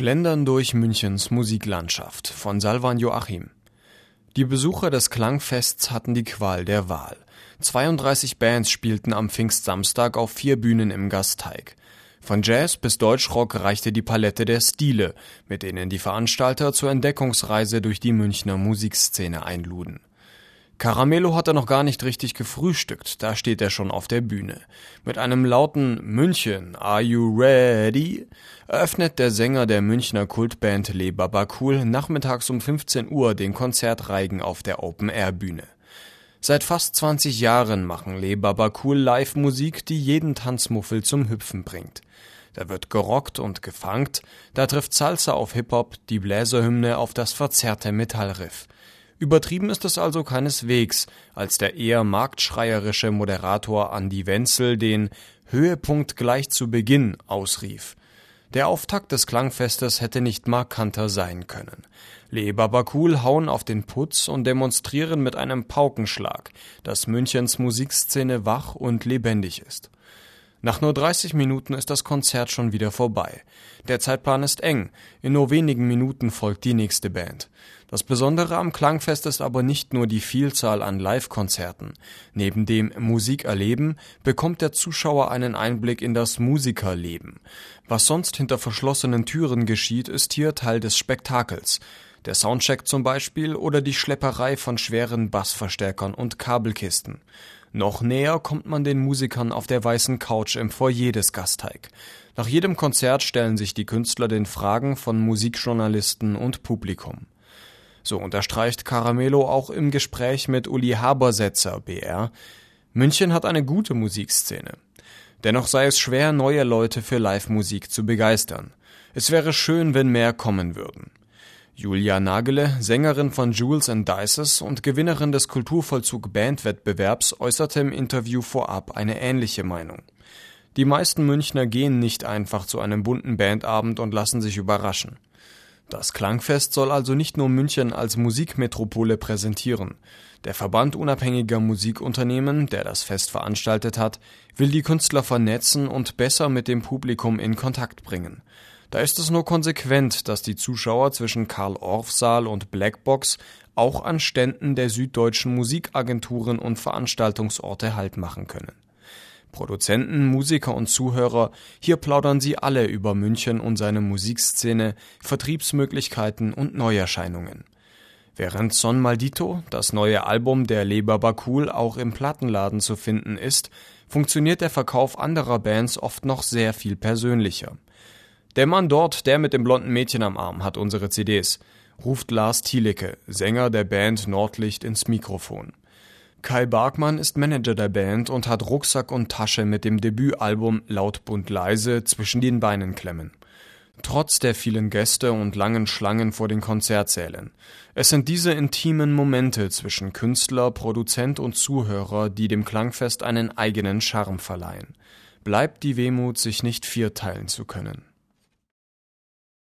Schlendern durch Münchens Musiklandschaft von Salvan Joachim. Die Besucher des Klangfests hatten die Qual der Wahl. 32 Bands spielten am Pfingstsamstag auf vier Bühnen im Gasteig. Von Jazz bis Deutschrock reichte die Palette der Stile, mit denen die Veranstalter zur Entdeckungsreise durch die Münchner Musikszene einluden. Caramello hat er noch gar nicht richtig gefrühstückt, da steht er schon auf der Bühne. Mit einem lauten München, are you ready? eröffnet der Sänger der Münchner Kultband Le Babakul nachmittags um 15 Uhr den Konzertreigen auf der Open-Air-Bühne. Seit fast 20 Jahren machen Le Babakul Live-Musik, die jeden Tanzmuffel zum Hüpfen bringt. Da wird gerockt und gefunkt, da trifft Salsa auf Hip-Hop, die Bläserhymne auf das verzerrte Metallriff. Übertrieben ist es also keineswegs, als der eher marktschreierische Moderator Andi Wenzel den Höhepunkt gleich zu Beginn ausrief. Der Auftakt des Klangfestes hätte nicht markanter sein können. Le Babakul hauen auf den Putz und demonstrieren mit einem Paukenschlag, dass Münchens Musikszene wach und lebendig ist. Nach nur 30 Minuten ist das Konzert schon wieder vorbei. Der Zeitplan ist eng. In nur wenigen Minuten folgt die nächste Band. Das Besondere am Klangfest ist aber nicht nur die Vielzahl an Live-Konzerten. Neben dem Musikerleben bekommt der Zuschauer einen Einblick in das Musikerleben. Was sonst hinter verschlossenen Türen geschieht, ist hier Teil des Spektakels. Der Soundcheck zum Beispiel oder die Schlepperei von schweren Bassverstärkern und Kabelkisten. Noch näher kommt man den Musikern auf der weißen Couch im Foyer des Gasteig. Nach jedem Konzert stellen sich die Künstler den Fragen von Musikjournalisten und Publikum. So unterstreicht Caramelo auch im Gespräch mit Uli Habersetzer, BR, München hat eine gute Musikszene. Dennoch sei es schwer, neue Leute für Live-Musik zu begeistern. Es wäre schön, wenn mehr kommen würden. Julia Nagele, Sängerin von Jules and Dices und Gewinnerin des Kulturvollzug Bandwettbewerbs, äußerte im Interview vorab eine ähnliche Meinung. Die meisten Münchner gehen nicht einfach zu einem bunten Bandabend und lassen sich überraschen. Das Klangfest soll also nicht nur München als Musikmetropole präsentieren. Der Verband unabhängiger Musikunternehmen, der das Fest veranstaltet hat, will die Künstler vernetzen und besser mit dem Publikum in Kontakt bringen. Da ist es nur konsequent, dass die Zuschauer zwischen Karl-Orff-Saal und Blackbox auch an Ständen der süddeutschen Musikagenturen und Veranstaltungsorte Halt machen können. Produzenten, Musiker und Zuhörer, hier plaudern sie alle über München und seine Musikszene, Vertriebsmöglichkeiten und Neuerscheinungen. Während Son Maldito, das neue Album der Leber Bakul, auch im Plattenladen zu finden ist, funktioniert der Verkauf anderer Bands oft noch sehr viel persönlicher. Der Mann dort, der mit dem blonden Mädchen am Arm, hat unsere CDs, ruft Lars Thielicke, Sänger der Band Nordlicht, ins Mikrofon. Kai Barkmann ist Manager der Band und hat Rucksack und Tasche mit dem Debütalbum Laut bunt leise zwischen den Beinen klemmen. Trotz der vielen Gäste und langen Schlangen vor den Konzertsälen. Es sind diese intimen Momente zwischen Künstler, Produzent und Zuhörer, die dem Klangfest einen eigenen Charme verleihen. Bleibt die Wehmut, sich nicht vierteilen zu können.